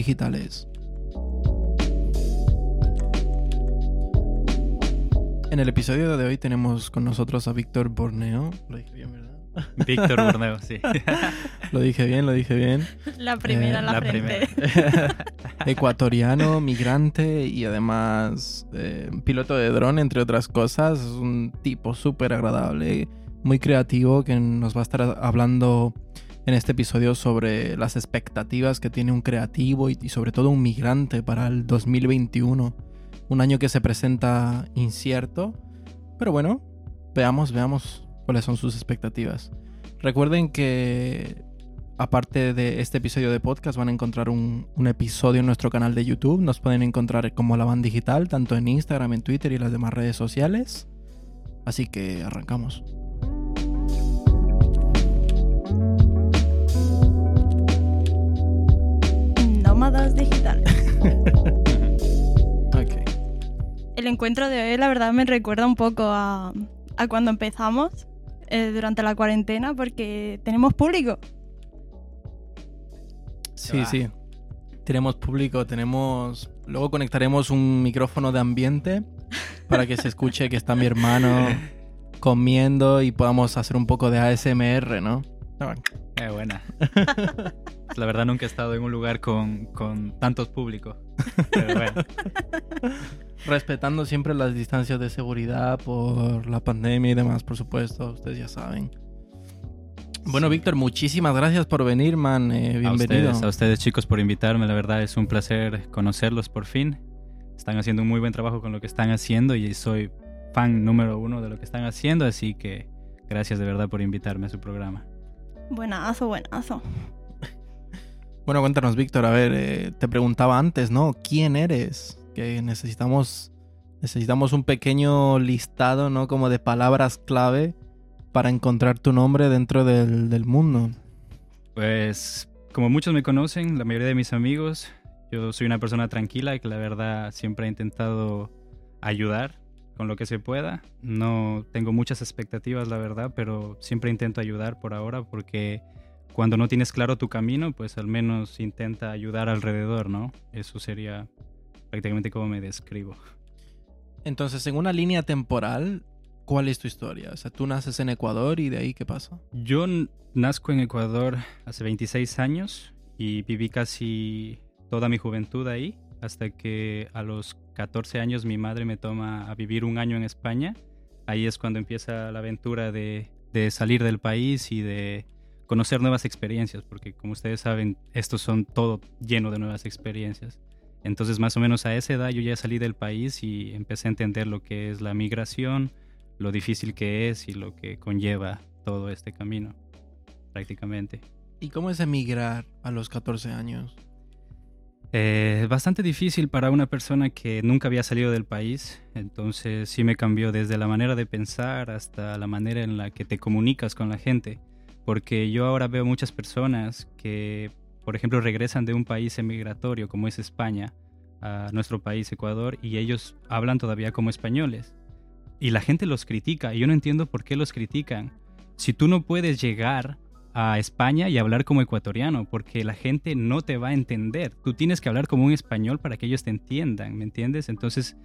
digitales. En el episodio de hoy tenemos con nosotros a Víctor Borneo. Lo dije bien, ¿verdad? Víctor Borneo, sí. lo dije bien, lo dije bien. La primera, Eh, la, la frente. Ecuatoriano, migrante y además eh, piloto de dron, entre otras cosas. Es un tipo súper agradable, muy creativo, que nos va a estar hablando en este episodio sobre las expectativas que tiene un creativo y, sobre todo un migrante para el 2021. Un año que se presenta incierto, pero bueno, veamos, veamos cuáles son sus expectativas. Recuerden que aparte de este episodio de podcast van a encontrar un, un, episodio en nuestro canal de YouTube. Nos pueden encontrar como La Van Digital, tanto en Instagram, en Twitter y las demás redes sociales. Así que arrancamos. Nómadas digitales. ok. El encuentro de hoy, la verdad, me recuerda un poco a, a cuando empezamos eh, durante la cuarentena, porque tenemos público. Sí, sí. Tenemos público, tenemos... Luego conectaremos un micrófono de ambiente para que se escuche que está mi hermano comiendo y podamos hacer un poco de ASMR, ¿no? Eh, buena. La verdad nunca he estado en un lugar con, con tantos públicos. Pero bueno, Respetando siempre las distancias de seguridad por la pandemia y demás, por supuesto, ustedes ya saben. Bueno, Sí. Víctor, muchísimas gracias por venir, man. Eh, a bienvenido. ustedes, a ustedes chicos por invitarme. La verdad es un placer conocerlos por fin. Están haciendo un muy buen trabajo con lo que están haciendo y soy fan número uno de lo que están haciendo. Así que gracias de verdad por invitarme a su programa. Buenazo, buenazo. Bueno, cuéntanos, Víctor. A ver, eh, te preguntaba antes, ¿no? ¿Quién eres? Que necesitamos, necesitamos un pequeño listado, ¿no? Como de palabras clave para encontrar tu nombre dentro del, del mundo. Pues como muchos me conocen, la mayoría de mis amigos, yo soy una persona tranquila y que la verdad siempre he intentado ayudar con lo que se pueda. No tengo muchas expectativas, la verdad, pero siempre intento ayudar por ahora porque cuando no tienes claro tu camino, pues al menos intenta ayudar alrededor, ¿no? Eso sería prácticamente como me describo. Entonces, en una línea temporal, ¿cuál es tu historia? O sea, tú naces en Ecuador y de ahí, ¿qué pasa? Yo nazco en Ecuador hace 26 años y viví casi toda mi juventud ahí, hasta que a los 14 años mi madre me toma a vivir un año en España. Ahí es cuando empieza la aventura de, salir del país y de conocer nuevas experiencias, porque como ustedes saben, estos son todo lleno de nuevas experiencias. Entonces más o menos a esa edad yo ya salí del país y empecé a entender lo que es la migración, lo difícil que es y lo que conlleva todo este camino, prácticamente. ¿Y cómo es emigrar a los 14 años? Eh, bastante difícil para una persona que nunca había salido del país, entonces sí me cambió desde la manera de pensar hasta la manera en la que te comunicas con la gente, porque yo ahora veo muchas personas que, por ejemplo, regresan de un país emigratorio como es España a nuestro país, Ecuador, y ellos hablan todavía como españoles. Y la gente los critica, y yo no entiendo por qué los critican. Si tú no puedes llegar a España y hablar como ecuatoriano, porque la gente no te va a entender. Tú tienes que hablar como un español para que ellos te entiendan, ¿me entiendes? Entonces,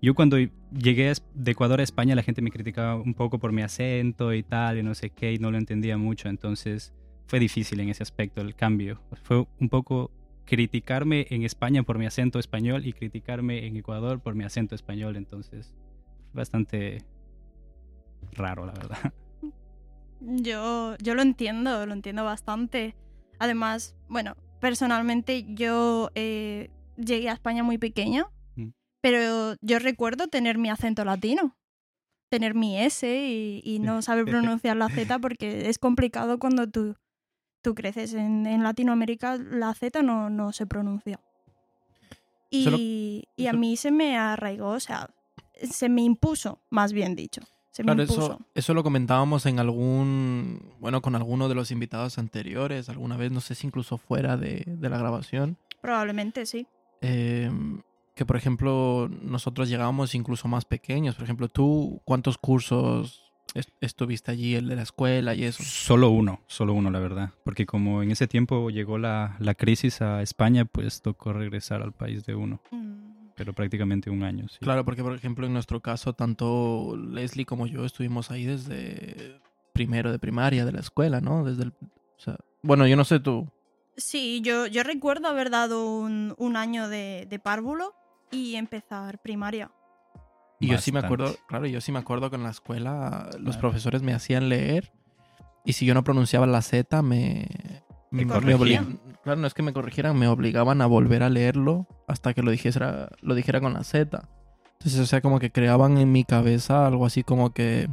yo cuando llegué de Ecuador a España, la gente me criticaba un poco por mi acento y tal, y no sé qué, y no lo entendía mucho. Entonces, fue difícil en ese aspecto el cambio. Fue un poco criticarme en España por mi acento español y criticarme en Ecuador por mi acento español. Entonces, bastante raro, la verdad. Yo, yo lo entiendo, lo entiendo bastante. Además, bueno, personalmente yo eh, llegué a España muy pequeña, Mm. pero yo recuerdo tener mi acento latino, tener mi S y, y no saber pronunciar la Z porque es complicado cuando tú, tú creces. En, en Latinoamérica la Z no, no se pronuncia. Y, Solo- y a mí se me arraigó, o sea, se me impuso, más bien dicho. Se me Claro, impuso. eso, eso lo comentábamos en algún, bueno, con alguno de los invitados anteriores, alguna vez, no sé si incluso fuera de, de la grabación, Probablemente sí. eh, que por ejemplo nosotros llegábamos incluso más pequeños. Por ejemplo, tú, ¿cuántos cursos est- estuviste allí, el de la escuela y eso. Solo uno, solo uno, la verdad. Porque como en ese tiempo llegó la, la crisis a España, pues tocó regresar al país de uno. Mm, Pero prácticamente un año, sí. Claro, porque por ejemplo en nuestro caso, tanto Leslie como yo estuvimos ahí desde primero de primaria de la escuela, ¿no? Desde el, o sea, bueno, yo no sé tú. Sí, yo, yo recuerdo haber dado un, un año de, de párvulo y empezar primaria. Y yo sí me acuerdo, claro, yo sí me acuerdo que en la escuela los Claro. profesores me hacían leer y si yo no pronunciaba la Z me, me, me. Claro, no es que me corrigieran, me obligaban a volver a leerlo hasta que lo dijera, lo dijera con la Z. Entonces, o sea, como que creaban en mi cabeza algo así como que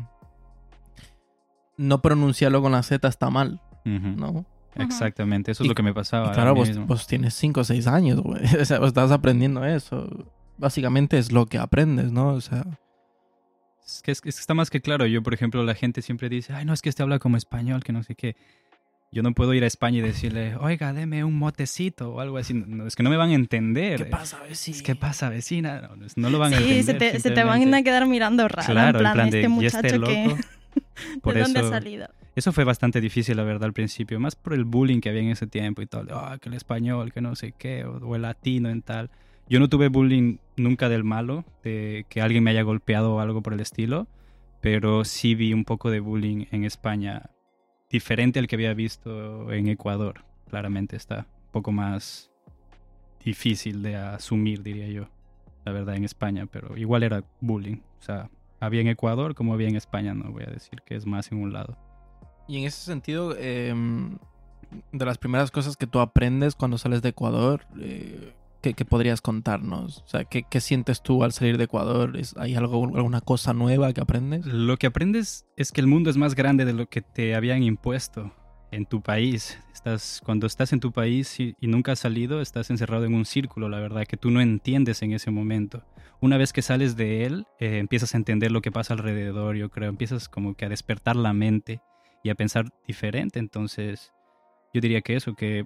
no pronunciarlo con la Z está mal. ¿no? Exactamente, eso es lo que me pasaba. Y claro, vos tienes 5 o 6 años, güey. O sea, vos estás aprendiendo eso. Básicamente es lo que aprendes, ¿no? O sea, Es que, es que está más que claro. Yo, por ejemplo, la gente siempre dice, ay, no, es que este habla como español, que no sé qué. Yo no puedo ir a España y decirle, oiga, deme un motecito o algo así. No, es que no me van a entender. ¿qué pasa, vecino? Es que pasa, vecina. No, no lo van a Sí, entender. se te, se te van a quedar mirando raro. Claro, en plan, de, este "¿Y muchacho este que... loco?". Por ¿De dónde eso- ha salido? Eso fue bastante difícil, la verdad, al principio. Más por el bullying que había en ese tiempo y todo. Ah, que el español, que no sé qué, o, o el latino en tal. Yo no tuve bullying nunca del malo, de que alguien me haya golpeado o algo por el estilo. Pero sí vi un poco de bullying en España, diferente al que había visto en Ecuador. Claramente está un poco más difícil de asumir, diría yo. La verdad, en España, pero igual era bullying. O sea, había en Ecuador como había en España, no voy a decir que es más en un lado. Y en ese sentido, em, de las primeras cosas que tú aprendes cuando sales de Ecuador, eh, ¿qué, qué podrías contarnos? O sea, ¿qué, sientes tú al salir de Ecuador? ¿Es, ¿Hay algo, alguna cosa nueva que aprendes? Lo que aprendes es que el mundo es más grande de lo que te habían impuesto en tu país. Estás, cuando estás en tu país y, y nunca has salido, estás encerrado en un círculo, la verdad, que tú no entiendes en ese momento. Una vez que sales de él, eh, empiezas a entender lo que pasa alrededor, yo creo. Empiezas como que a despertar la mente y a pensar diferente. Entonces, yo diría que eso, que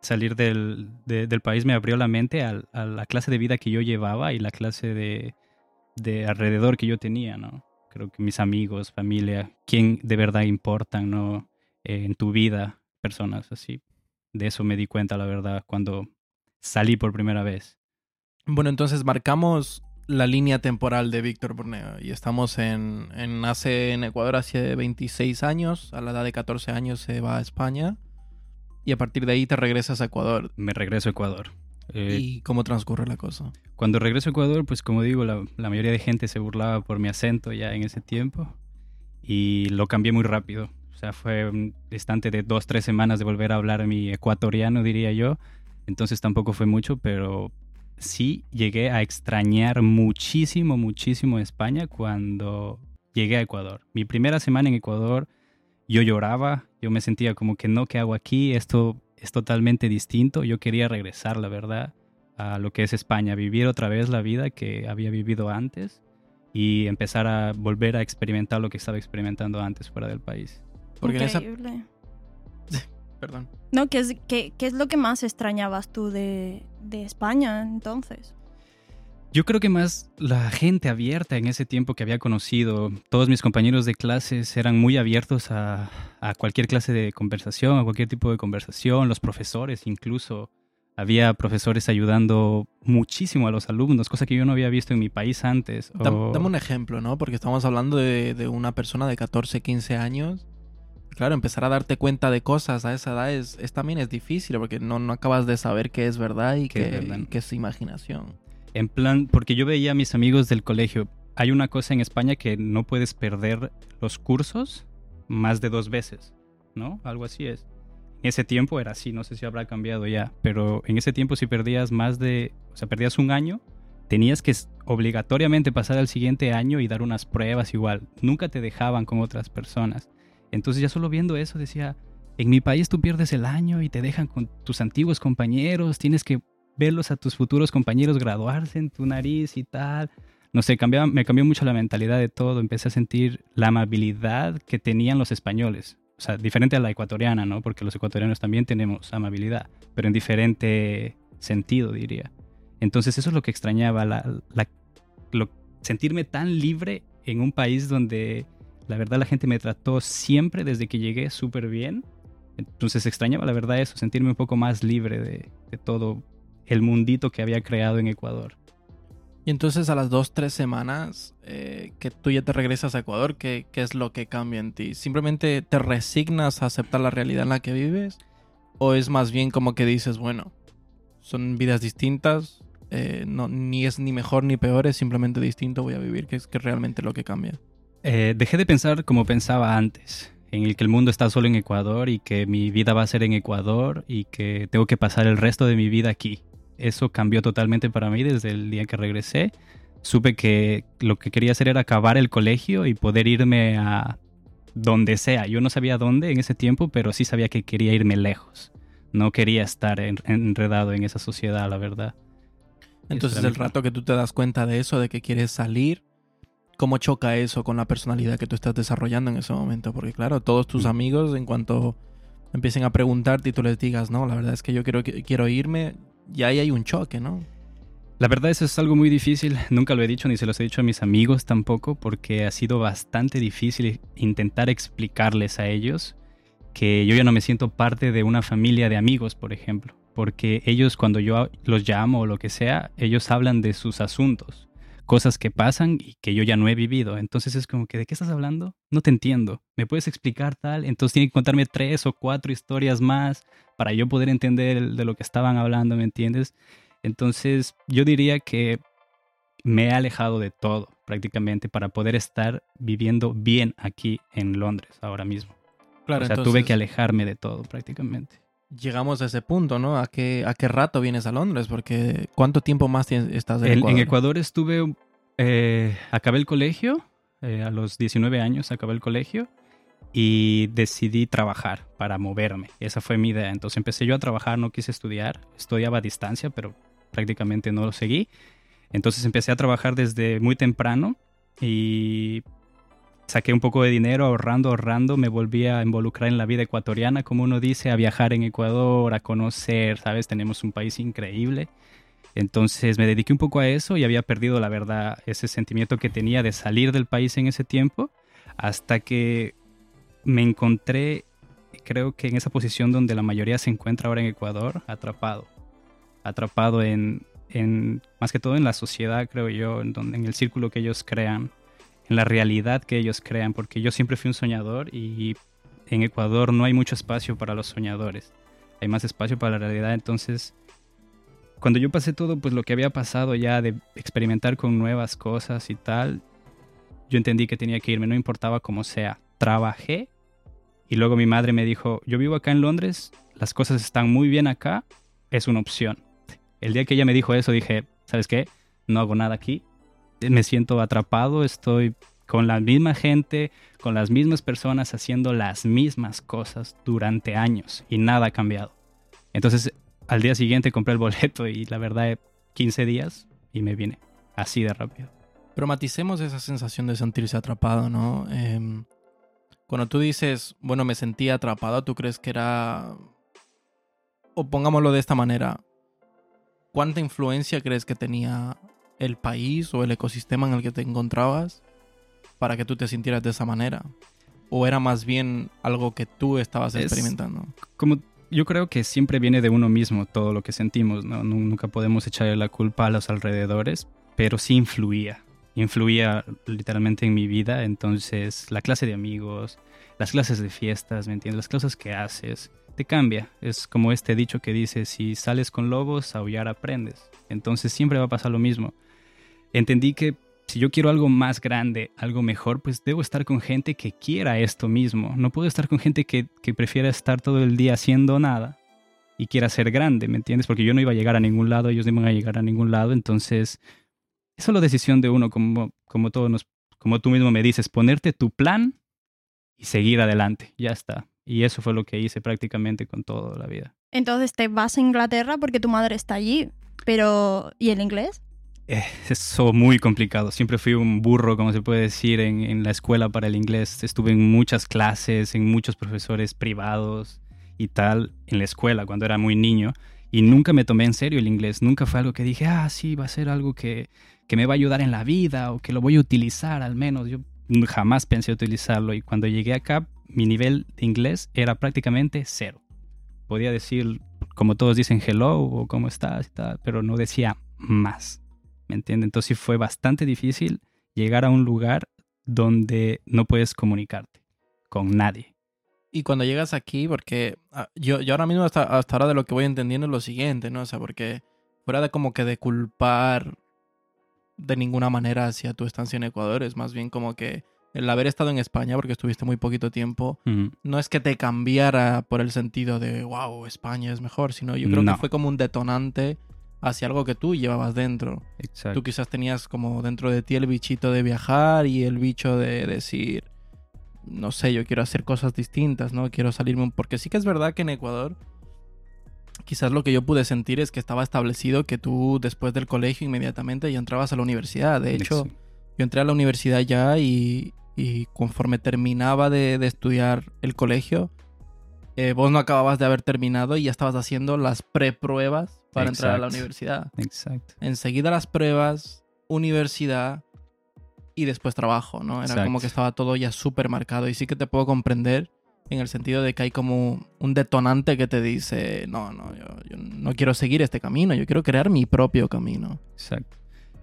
salir del, de- del país me abrió la mente al- a, la clase de vida que yo llevaba y la clase de, de alrededor que yo tenía, ¿no? Creo que mis amigos, familia, quién de verdad importan, ¿no? En tu vida, personas así. De eso me di cuenta, la verdad, cuando salí por primera vez. Bueno, entonces marcamos la línea temporal de Víctor Borneo y estamos en, en nace en Ecuador hace 26 años, a la edad de 14 años se va a España y a partir de ahí te regresas a Ecuador. Me regreso a Ecuador. Eh, ¿Y cómo transcurre la cosa? Cuando regreso a Ecuador, pues como digo, la, la mayoría de gente se burlaba por mi acento ya en ese tiempo y lo cambié muy rápido. O sea, fue un instante de dos, tres semanas de volver a hablar mi ecuatoriano, diría yo. Entonces tampoco fue mucho, pero sí llegué a extrañar muchísimo, muchísimo España cuando llegué a Ecuador. Mi primera semana en Ecuador, yo lloraba, yo me sentía como que no, ¿qué hago aquí? Esto es totalmente distinto. Yo quería regresar, la verdad a lo que es España, vivir otra vez la vida que había vivido antes y empezar a volver a experimentar lo que estaba experimentando antes fuera del país. Porque en esa... Increíble. Perdón. No, ¿qué es, qué, qué es lo que más extrañabas tú de, de España entonces? Yo creo que más la gente abierta en ese tiempo que había conocido, todos mis compañeros de clases eran muy abiertos a, a cualquier clase de conversación, a cualquier tipo de conversación, los profesores incluso. Había profesores ayudando muchísimo a los alumnos, cosa que yo no había visto en mi país antes. O- Dame un ejemplo, ¿no? Porque estamos hablando de, de una persona de 14, 15 años. Claro, empezar a darte cuenta de cosas a esa edad es, es también es difícil porque no, no acabas de saber qué es verdad y Qué qué, es verdad. y qué es imaginación. En plan, porque yo veía a mis amigos del colegio. Hay una cosa en España que no puedes perder los cursos más de dos veces, ¿no? Algo así es. En ese tiempo era así, no sé si habrá cambiado ya, pero en ese tiempo si perdías más de, o sea, perdías un año, tenías que obligatoriamente pasar al siguiente año y dar unas pruebas igual. Nunca te dejaban con otras personas. Entonces ya solo viendo eso decía, en mi país tú pierdes el año y te dejan con tus antiguos compañeros, tienes que verlos a tus futuros compañeros graduarse en tu nariz y tal. No sé, cambiaba, me cambió mucho la mentalidad de todo. Empecé a sentir la amabilidad que tenían los españoles. O sea, diferente a la ecuatoriana, ¿no? Porque los ecuatorianos también tenemos amabilidad, pero en diferente sentido, diría. Entonces eso es lo que extrañaba, la, la- lo- sentirme tan libre en un país donde La verdad la gente me trató siempre desde que llegué súper bien. Entonces extrañaba la verdad eso, sentirme un poco más libre de, todo el mundito que había creado en Ecuador. Y entonces a las dos, tres semanas eh, que tú ya te regresas a Ecuador, ¿qué, ¿qué, es lo que cambia en ti? ¿Simplemente te resignas a aceptar la realidad en la que vives? ¿O es más bien como que dices, bueno, son vidas distintas, eh, no, ni es ni mejor ni peor, es simplemente distinto, voy a vivir, que es que realmente lo que cambia? Eh, dejé de pensar como pensaba antes, en el que el mundo está solo en Ecuador y que mi vida va a ser en Ecuador y que tengo que pasar el resto de mi vida aquí eso cambió totalmente para mí desde el día que regresé. Supe que lo que quería hacer era acabar el colegio y poder irme a donde sea. Yo no sabía dónde en ese tiempo, pero sí sabía que quería irme lejos. No quería estar enredado en esa sociedad, la verdad. Entonces el rato que tú te das cuenta de eso, de que quieres salir, ¿cómo choca eso con la personalidad que tú estás desarrollando en ese momento? Porque claro, todos tus mm. amigos, en cuanto empiecen a preguntarte y tú les digas, no, la verdad es que yo quiero, quiero irme, y ahí hay un choque, ¿no? La verdad eso es algo muy difícil, nunca lo he dicho ni se los he dicho a mis amigos tampoco, porque ha sido bastante difícil intentar explicarles a ellos que yo ya no me siento parte de una familia de amigos, por ejemplo, porque ellos cuando yo los llamo o lo que sea, ellos hablan de sus asuntos, cosas que pasan y que yo ya no he vivido. Entonces es como que, ¿de qué estás hablando? No te entiendo. ¿Me puedes explicar tal? Entonces tienen que contarme tres o cuatro historias más para yo poder entender de lo que estaban hablando, ¿me entiendes? Entonces yo diría que me he alejado de todo prácticamente para poder estar viviendo bien aquí en Londres ahora mismo. Claro, o sea, tuve que alejarme de todo prácticamente. Llegamos a ese punto, ¿no? ¿A qué, a qué rato vienes a Londres? Porque ¿cuánto tiempo más estás en, Ecuador? En Ecuador estuve, eh, acabé el colegio, eh, a los 19 años acabé el colegio y decidí trabajar para moverme. Esa fue mi idea. Entonces empecé yo a trabajar, no quise estudiar, estudiaba a distancia, pero prácticamente no lo seguí. Entonces empecé a trabajar desde muy temprano y saqué un poco de dinero ahorrando, ahorrando, me volví a involucrar en la vida ecuatoriana, como uno dice, a viajar en Ecuador, a conocer, ¿sabes? Tenemos un país increíble. Entonces me dediqué un poco a eso y había perdido, la verdad, ese sentimiento que tenía de salir del país en ese tiempo, hasta que me encontré, creo que en esa posición donde la mayoría se encuentra ahora en Ecuador, atrapado. Atrapado en, en más que todo en la sociedad, creo yo, en, donde, en el círculo que ellos crean, en la realidad que ellos crean, porque yo siempre fui un soñador y en Ecuador no hay mucho espacio para los soñadores, hay más espacio para la realidad, entonces cuando yo pasé todo, pues lo que había pasado ya de experimentar con nuevas cosas y tal, yo entendí que tenía que irme, no importaba cómo sea. Trabajé y luego mi madre me dijo, yo vivo acá en Londres, las cosas están muy bien acá, es una opción. El día que ella me dijo eso dije, ¿sabes qué? No hago nada aquí, me siento atrapado, estoy con la misma gente, con las mismas personas haciendo las mismas cosas durante años y nada ha cambiado. Entonces al día siguiente compré el boleto y la verdad 15 días y me vine así de rápido. Pero maticemos esa sensación de sentirse atrapado, ¿no? Eh, cuando tú dices, bueno, me sentí atrapado, ¿tú crees que era... O pongámoslo de esta manera, ¿cuánta influencia crees que tenía el país o el ecosistema en el que te encontrabas para que tú te sintieras de esa manera? ¿O era más bien algo que tú estabas experimentando? como yo creo que siempre viene de uno mismo todo lo que sentimos, ¿no? Nunca podemos echarle la culpa a los alrededores, pero sí influía influía literalmente en mi vida. Entonces, la clase de amigos, las clases de fiestas, ¿me entiendes? Las cosas que haces, te cambia. Es como este dicho que dice, si sales con lobos, aullar aprendes. Entonces, siempre va a pasar lo mismo. Entendí que si yo quiero algo más grande, algo mejor, pues debo estar con gente que quiera esto mismo. No puedo estar con gente que, que prefiera estar todo el día haciendo nada y quiera ser grande, ¿me entiendes? Porque yo no iba a llegar a ningún lado, ellos no iban a llegar a ningún lado, entonces es solo decisión de uno, como, como, todos nos, como tú mismo me dices, ponerte tu plan y seguir adelante. Ya está. Y eso fue lo que hice prácticamente con toda la vida. Entonces te vas a Inglaterra porque tu madre está allí, pero ¿y el inglés? Eso muy complicado. Siempre fui un burro, como se puede decir, en, en, la escuela para el inglés. Estuve en muchas clases, en muchos profesores privados y tal, en la escuela cuando era muy niño. Y nunca me tomé en serio el inglés. Nunca fue algo que dije, ah, sí, va a ser algo que, que me va a ayudar en la vida o que lo voy a utilizar al menos. Yo jamás pensé utilizarlo y cuando llegué acá mi nivel de inglés era prácticamente cero. Podía decir, como todos dicen, hello o cómo estás y tal, pero no decía más. ¿Me entiendes? Entonces fue bastante difícil llegar a un lugar donde no puedes comunicarte con nadie. Y cuando llegas aquí, porque ah, yo, yo ahora mismo hasta, hasta ahora de lo que voy entendiendo es lo siguiente, ¿no? O sea, porque fuera de como que de culpar de ninguna manera hacia tu estancia en Ecuador, es más bien como que el haber estado en España, porque estuviste muy poquito tiempo, no es que te cambiara por el sentido de, wow, España es mejor, sino yo creo que fue como un detonante hacia algo que tú llevabas dentro. Exacto. Tú quizás tenías como dentro de ti el bichito de viajar y el bicho de decir, no sé, yo quiero hacer cosas distintas, ¿no? Quiero salirme Porque sí que es verdad que en Ecuador, quizás lo que yo pude sentir es que estaba establecido que tú después del colegio inmediatamente ya entrabas a la universidad. De hecho, yo entré a la universidad ya y, y conforme terminaba de, estudiar el colegio, eh, vos no acababas de haber terminado y ya estabas haciendo las prepruebas para entrar a la universidad. Exacto. Enseguida las pruebas, universidad y después trabajo, ¿no? Era como que estaba todo ya súper marcado y sí que te puedo comprender en el sentido de que hay como un detonante que te dice, no, no, yo, yo no quiero seguir este camino, yo quiero crear mi propio camino. Exacto.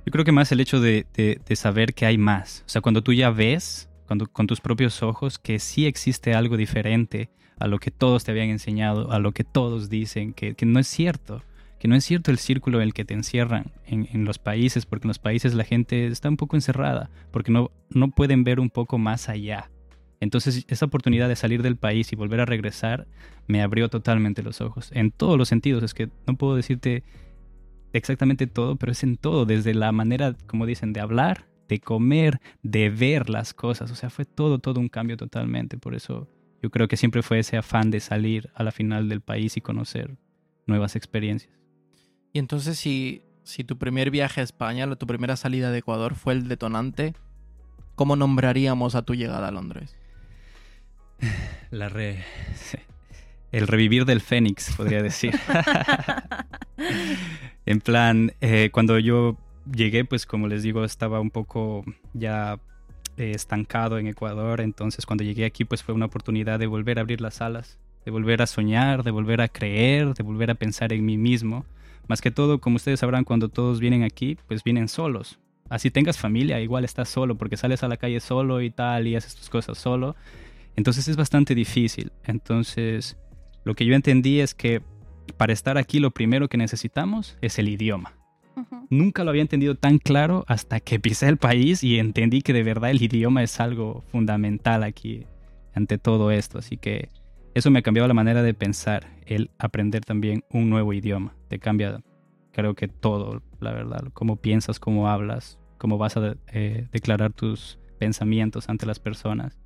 Yo creo que más el hecho de, saber que hay más. O sea, cuando tú ya ves cuando, con tus propios ojos que sí existe algo diferente a lo que todos te habían enseñado, a lo que todos dicen, que, no es cierto. Que no es cierto el círculo en el que te encierran en, los países, porque en los países la gente está un poco encerrada, porque no, no pueden ver un poco más allá. Entonces esa oportunidad de salir del país y volver a regresar me abrió totalmente los ojos, en todos los sentidos. Es que no puedo decirte exactamente todo, pero es en todo, desde la manera, como dicen, de hablar, de comer, de ver las cosas. O sea, fue todo, todo un cambio totalmente. Por eso yo creo que siempre fue ese afán de salir a la final del país y conocer nuevas experiencias. Y entonces, si, si tu primer viaje a España, tu primera salida de Ecuador fue el detonante, ¿cómo nombraríamos a tu llegada a Londres? La re... El revivir del Fénix, podría decir. En plan, eh, cuando yo llegué, pues como les digo, estaba un poco ya eh, estancado en Ecuador, entonces cuando llegué aquí, pues fue una oportunidad de volver a abrir las alas, de volver a soñar, de volver a creer, de volver a pensar en mí mismo. Más que todo, como ustedes sabrán, cuando todos vienen aquí, pues vienen solos. Así tengas familia, igual estás solo, porque sales a la calle solo y tal, y haces tus cosas solo. Entonces es bastante difícil. Entonces, lo que yo entendí es que para estar aquí lo primero que necesitamos es el idioma. Nunca lo había entendido tan claro hasta que pisé el país y entendí que de verdad el idioma es algo fundamental aquí ante todo esto. Así que eso me ha cambiado la manera de pensar, el aprender también un nuevo idioma. Te cambia, creo que todo, la verdad, cómo piensas, cómo hablas, cómo vas a eh, declarar tus pensamientos ante las personas.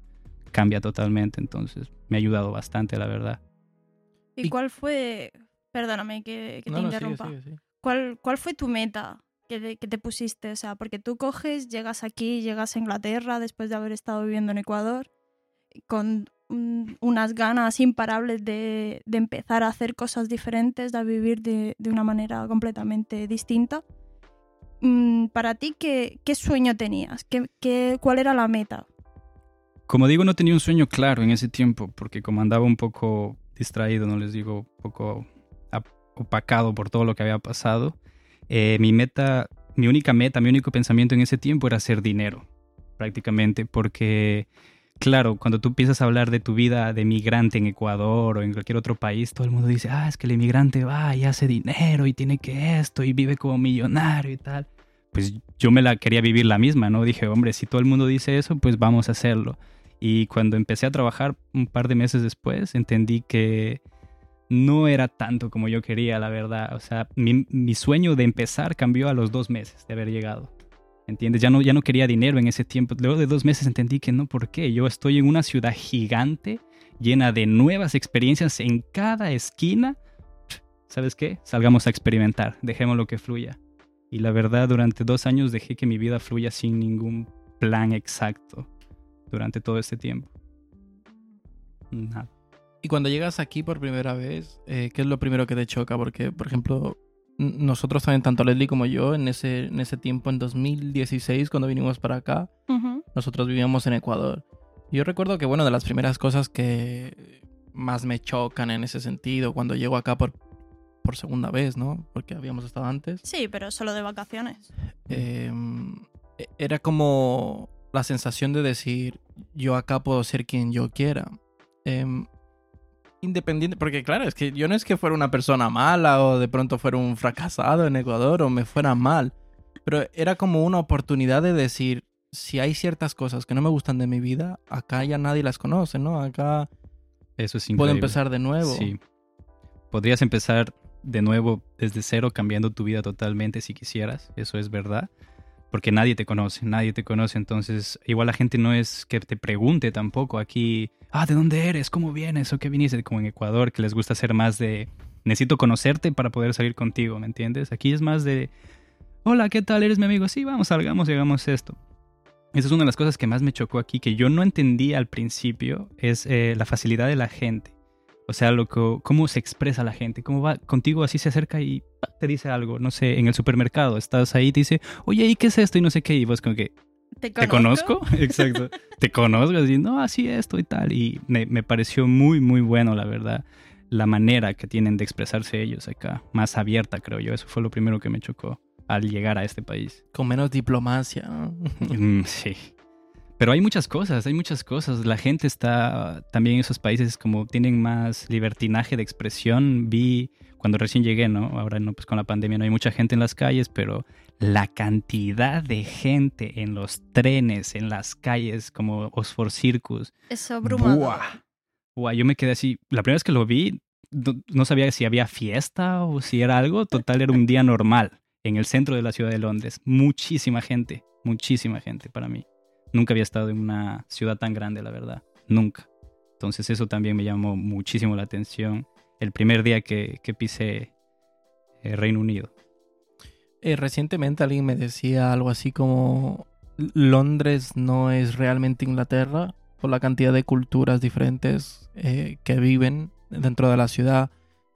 Cambia totalmente, entonces me ha ayudado bastante, la verdad. ¿Y cuál fue Perdóname que, te interrumpa. ¿Cuál, ¿Cuál fue tu meta que te, pusiste? O sea, porque tú coges, llegas aquí, llegas a Inglaterra después de haber estado viviendo en Ecuador, con unas ganas imparables de, empezar a hacer cosas diferentes, de vivir de, una manera completamente distinta. Mm, para ti, ¿qué, qué sueño tenías? ¿Qué, qué, ¿Cuál era la meta? Como digo, no tenía un sueño claro en ese tiempo, porque como andaba un poco distraído, no les digo, un poco opacado por todo lo que había pasado, eh, mi meta, mi única meta, mi único pensamiento en ese tiempo era hacer dinero, prácticamente, porque, claro, cuando tú empiezas a hablar de tu vida de migrante en Ecuador o en cualquier otro país, todo el mundo dice, ah, es que el inmigrante va y hace dinero y tiene que esto y vive como millonario y tal. Pues yo me la quería vivir la misma, ¿no? Dije, hombre, si todo el mundo dice eso, pues vamos a hacerlo. Y cuando empecé a trabajar un par de meses después, entendí que no era tanto como yo quería, la verdad. O sea, mi, sueño de empezar cambió a los dos meses de haber llegado. ¿Entiendes? Ya no, ya no quería dinero en ese tiempo. Luego de dos meses entendí que no, ¿por qué? Yo estoy en una ciudad gigante, llena de nuevas experiencias en cada esquina. ¿Sabes qué? Salgamos a experimentar, dejemos lo que fluya. Y la verdad, durante dos años dejé que mi vida fluya sin ningún plan exacto durante todo este tiempo. Nada. Y cuando llegas aquí por primera vez, eh, ¿qué es lo primero que te choca? Porque, por ejemplo, nosotros también, tanto Leslie como yo, en ese, en ese tiempo, en 2016, cuando vinimos para acá, nosotros vivíamos en Ecuador. Yo recuerdo que, bueno, de las primeras cosas que más me chocan en ese sentido, cuando llego acá por, por segunda vez, ¿no? Porque habíamos estado antes. Sí, pero solo de vacaciones. eh, era como la sensación de decir, yo acá puedo ser quien yo quiera. Em, independiente, porque claro, es que yo no es que fuera una persona mala o de pronto fuera un fracasado en Ecuador o me fuera mal, pero era como una oportunidad de decir, si hay ciertas cosas que no me gustan de mi vida, acá ya nadie las conoce, ¿no? Acá Eso es puedo empezar de nuevo. Sí. Podrías empezar de nuevo desde cero, cambiando tu vida totalmente si quisieras. Eso es verdad. Porque nadie te conoce, nadie te conoce. Entonces, igual la gente no es que te pregunte tampoco aquí, ah, ¿de dónde eres? ¿Cómo vienes? ¿O qué viniste? Como en Ecuador, que les gusta hacer más de, necesito conocerte para poder salir contigo, ¿me entiendes? Aquí es más de, hola, ¿qué tal? ¿Eres mi amigo? Sí, vamos, salgamos y hagamos esto. Esa es una de las cosas que más me chocó aquí, que yo no entendía al principio, es eh, la facilidad de la gente. O sea, lo que, cómo se expresa la gente, cómo va contigo así se acerca y te dice algo, no sé, en el supermercado, estás ahí y te dice, oye, ¿y qué es esto? Y no sé qué, y vos como que, ¿Te ¿te conozco? Exacto, te conozco, así, no, así esto y tal. Y me, me pareció muy, muy bueno, la verdad, la manera que tienen de expresarse ellos acá, más abierta, creo yo. Eso fue lo primero que me chocó al llegar a este país. Con menos diplomacia, ¿no? Mm, sí. Pero hay muchas cosas, hay muchas cosas. La gente está también en esos países como tienen más libertinaje de expresión. Vi cuando recién llegué, ¿no? Ahora no, pues con la pandemia no hay mucha gente en las calles, pero la cantidad de gente en los trenes, en las calles, como Oxford Circus. Es abrumador. ¡Buah! Buah, yo me quedé así. La primera vez que lo vi, no, no sabía si había fiesta o si era algo. Total, era un día normal en el centro de la ciudad de Londres. Muchísima gente, muchísima gente para mí. Nunca había estado en una ciudad tan grande, la verdad. Nunca. Entonces eso también me llamó muchísimo la atención. El primer día que, que pisé eh, Reino Unido. Eh, recientemente alguien me decía algo así como Londres no es realmente Inglaterra por la cantidad de culturas diferentes eh, que viven dentro de la ciudad.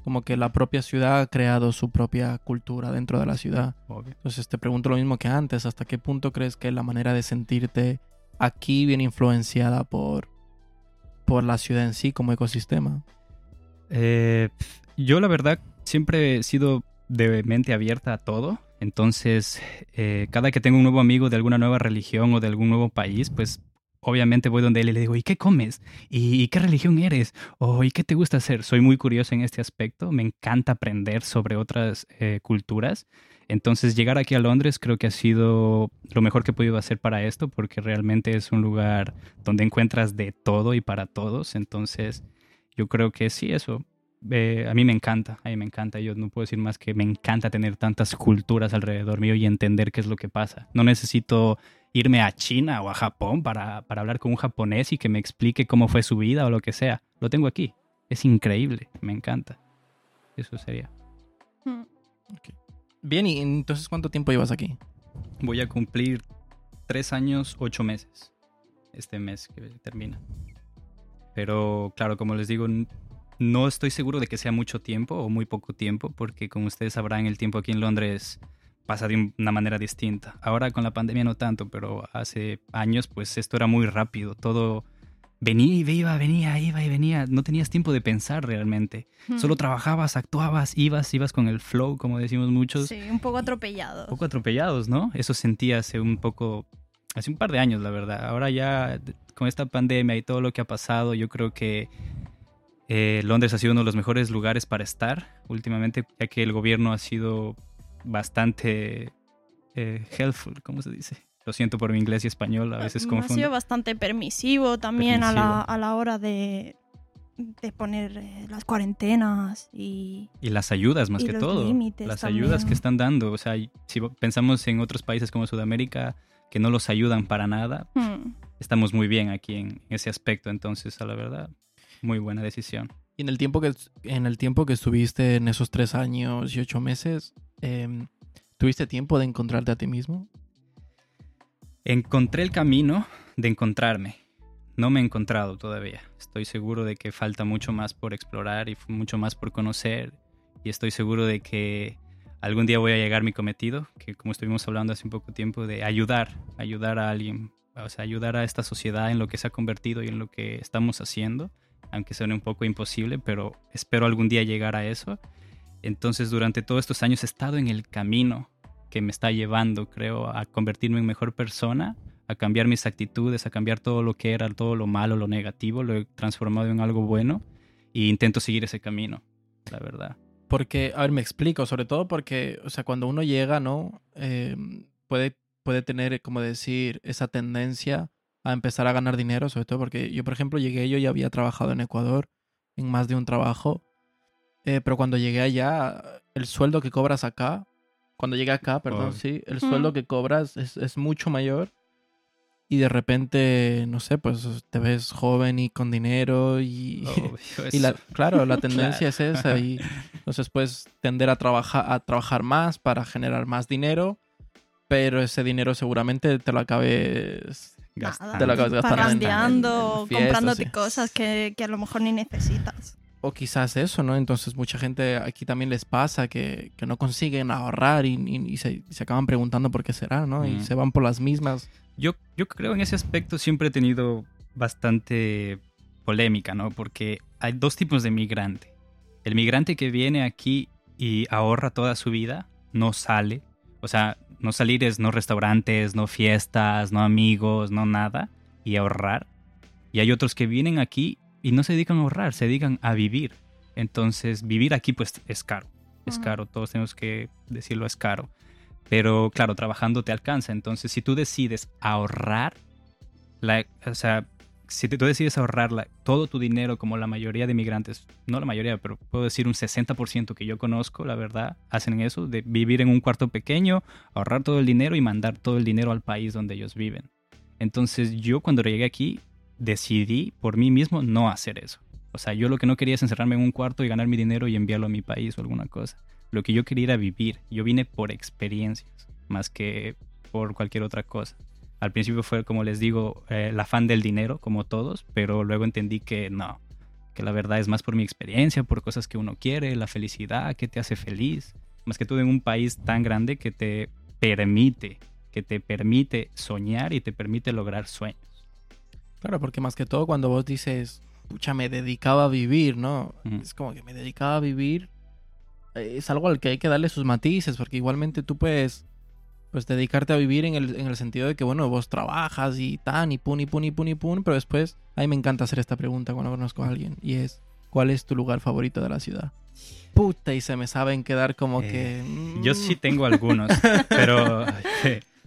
Como que la propia ciudad ha creado su propia cultura dentro de la ciudad. Entonces te pregunto lo mismo que antes. ¿Hasta qué punto crees que la manera de sentirte aquí viene influenciada por, por la ciudad en sí como ecosistema? Eh, yo la verdad siempre he sido de mente abierta a todo. Entonces, eh, cada que tengo un nuevo amigo de alguna nueva religión o de algún nuevo país, pues obviamente voy donde él y le digo, ¿y qué comes? ¿Y qué religión eres? ¿O y qué te gusta hacer? Soy muy curioso en este aspecto. Me encanta aprender sobre otras eh, culturas. Entonces, llegar aquí a Londres creo que ha sido lo mejor que he podido hacer para esto, porque realmente es un lugar donde encuentras de todo y para todos. Entonces, yo creo que sí, eso. Eh, a mí me encanta, a mí me encanta. Yo no puedo decir más que me encanta tener tantas culturas alrededor mío y entender qué es lo que pasa. No necesito irme a China o a Japón para, para hablar con un japonés y que me explique cómo fue su vida o lo que sea. Lo tengo aquí. Es increíble, me encanta. Eso sería. Mm. Bien, y entonces ¿cuánto tiempo llevas aquí? Voy a cumplir tres años, ocho meses. Este mes que termina. Pero claro, como les digo, no estoy seguro de que sea mucho tiempo o muy poco tiempo, porque como ustedes sabrán, el tiempo aquí en Londres pasa de un- una manera distinta. Ahora con la pandemia no tanto, pero hace años pues esto era muy rápido. Todo venía y iba, venía, iba y venía. No tenías tiempo de pensar realmente. Solo trabajabas, actuabas, ibas, ibas con el flow, como decimos muchos Sí, un poco atropellado. un poco atropellados, ¿no? Eso sentía hace un poco, hace un par de años, la verdad. Ahora ya con esta pandemia y todo lo que ha pasado, yo creo que eh, Londres ha sido uno de los mejores lugares para estar últimamente, ya que el gobierno ha sido bastante eh, helpful, ¿cómo se dice? Lo siento por mi inglés y español, a veces Mm, ha confundo. sido bastante permisivo también A, la, Permisivo. a la hora de, de poner eh, las cuarentenas y Y las ayudas más Y que los todo. límites Las también. ayudas que están dando. O sea, si pensamos en otros países como Sudamérica que no los ayudan para nada, mm, estamos muy bien aquí en ese aspecto. Entonces, a la verdad, muy buena decisión. Y en el tiempo que, en el tiempo que estuviste en esos tres años y ocho meses, em, ¿tuviste tiempo de encontrarte a ti mismo? Encontré el camino de encontrarme. No me he encontrado todavía. Estoy seguro de que falta mucho más por explorar y mucho más por conocer. Y estoy seguro de que algún día voy a llegar a mi cometido, que como estuvimos hablando hace un poco tiempo, de ayudar, ayudar a alguien o sea, ayudar a esta sociedad en lo que se ha convertido y en lo que estamos haciendo, aunque suene un poco imposible, pero espero algún día llegar a eso. Entonces, durante todos estos años he estado en el camino que me está llevando, creo, a convertirme en mejor persona, a cambiar mis actitudes, a cambiar todo lo que era, todo lo malo, lo negativo, lo he transformado en algo bueno e intento seguir ese camino, la verdad. Porque, a ver, me explico, sobre todo porque, o sea, cuando uno llega, ¿no? Eh, puede, puede tener, como decir, esa tendencia a empezar a ganar dinero, sobre todo porque yo, por ejemplo, llegué, yo ya había trabajado en Ecuador en más de un trabajo, eh, pero cuando llegué allá, el sueldo que cobras acá, cuando llegué acá, perdón, Oh. sí, el Mm. sueldo que cobras es, es mucho mayor y de repente, no sé, pues te ves joven y con dinero y... Obvio, Y la, eso. claro, la tendencia Claro. es esa y entonces puedes tender a trabajar, a trabajar más para generar más dinero, pero ese dinero seguramente te lo acabes... Gastando. Te lo acabas gastando fiestas, comprándote sí. cosas que, que a lo mejor ni necesitas. O quizás eso, ¿no? Entonces mucha gente aquí también les pasa que, que no consiguen ahorrar y, y- y se, y se acaban preguntando por qué será, ¿no? Y Mm. se van por las mismas. Yo, yo creo en ese aspecto siempre he tenido bastante polémica, ¿no? Porque hay dos tipos de migrante. El migrante que viene aquí y ahorra toda su vida, no sale. O sea, no salir es no restaurantes, no fiestas, no amigos, no nada. Y ahorrar. Y hay otros que vienen aquí y no se dedican a ahorrar, se dedican a vivir. Entonces, vivir aquí pues es caro. Es caro, todos tenemos que decirlo, es caro. Pero claro, trabajando te alcanza. Entonces, si tú decides ahorrar, la, o sea, si tú decides ahorrar la- todo tu dinero como la mayoría de migrantes, no la mayoría, pero puedo decir un 60% que yo conozco, la verdad, hacen eso, de vivir en un cuarto pequeño, ahorrar todo el dinero y mandar todo el dinero al país donde ellos viven. Entonces yo cuando llegué aquí decidí por mí mismo no hacer eso. O sea, yo lo que no quería es encerrarme en un cuarto y ganar mi dinero y enviarlo a mi país o alguna cosa. Lo que yo quería era vivir. Yo vine por experiencias, más que por cualquier otra cosa. Al principio fue, como les digo, eh, el afán del dinero, como todos, pero luego entendí que no, que la verdad es más por mi experiencia, por cosas que uno quiere, la felicidad, que te hace feliz. Más que todo en un país tan grande que te permite, que te permite soñar y te permite lograr sueños. Claro, porque más que todo cuando vos dices, pucha, me dedicaba a vivir, ¿no? Es como que me dedicaba a vivir. eh, Es algo al que hay que darle sus matices, porque igualmente tú puedes pues dedicarte a vivir en el, en el sentido de que, bueno, vos trabajas y tan, y pun, y pun, y pun, y pun, pero después, a mí me encanta hacer esta pregunta cuando conozco a alguien, y es, ¿cuál es tu lugar favorito de la ciudad? Puta, y se me saben quedar como Eh, que... Yo mm, sí tengo algunos, pero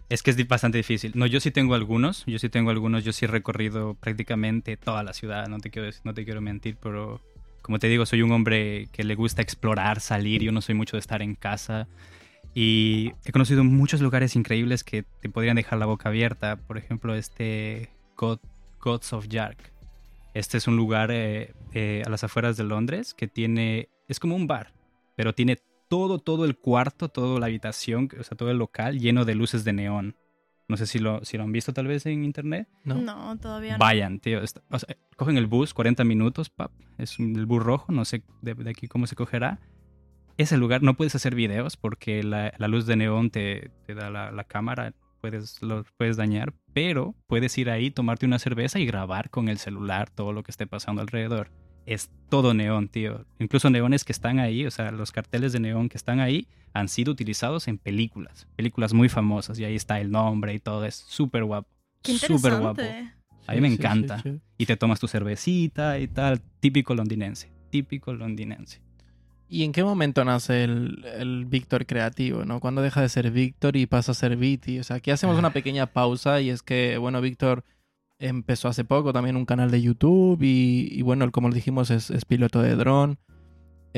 es que es bastante difícil. No, yo sí tengo algunos, yo sí tengo algunos, yo sí he recorrido prácticamente toda la ciudad, no te quiero, no te quiero mentir, pero como te digo, soy un hombre que le gusta explorar, salir, yo no soy mucho de estar en casa. Y he conocido muchos lugares increíbles que te podrían dejar la boca abierta. Por ejemplo, este God- Gods of Yark. Este es un lugar eh, eh, a las afueras de Londres que tiene, es como un bar, pero tiene todo, todo el cuarto, toda la habitación, o sea, todo el local lleno de luces de neón. No sé si lo, si lo han visto tal vez en internet. No. No, todavía no. Vayan, tío. está- o sea, cogen el bus, 40 minutos, pap. Es un- el bus rojo, no sé de, de aquí cómo se cogerá. Ese lugar no puedes hacer videos porque la, la luz de neón te, te da la, la cámara, puedes, lo puedes dañar, pero puedes ir ahí, tomarte una cerveza y grabar con el celular todo lo que esté pasando alrededor. Es todo neón, tío. Incluso neones que están ahí, o sea, los carteles de neón que están ahí han sido utilizados en películas, películas muy famosas y ahí está el nombre y todo, es súper guapo. Súper guapo. A mí me Sí, sí, sí, encanta. sí. Y te tomas tu cervecita y tal, típico londinense, típico londinense. ¿Y en qué momento nace el, el Víctor creativo, no? ¿Cuándo deja de ser Víctor y pasa a ser Viti? O sea, aquí hacemos una pequeña pausa y es que, bueno, Víctor empezó hace poco también un canal de YouTube y, y bueno, como dijimos, es, es piloto de dron.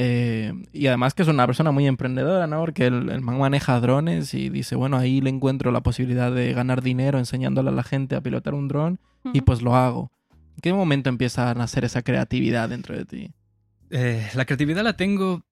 Eh, y además que es una persona muy emprendedora, ¿no? Porque el, el man maneja drones y dice, bueno, ahí le encuentro la posibilidad de ganar dinero enseñándole a la gente a pilotar un dron y pues lo hago. ¿En qué momento empieza a nacer esa creatividad dentro de ti? Eh, la creatividad la tengo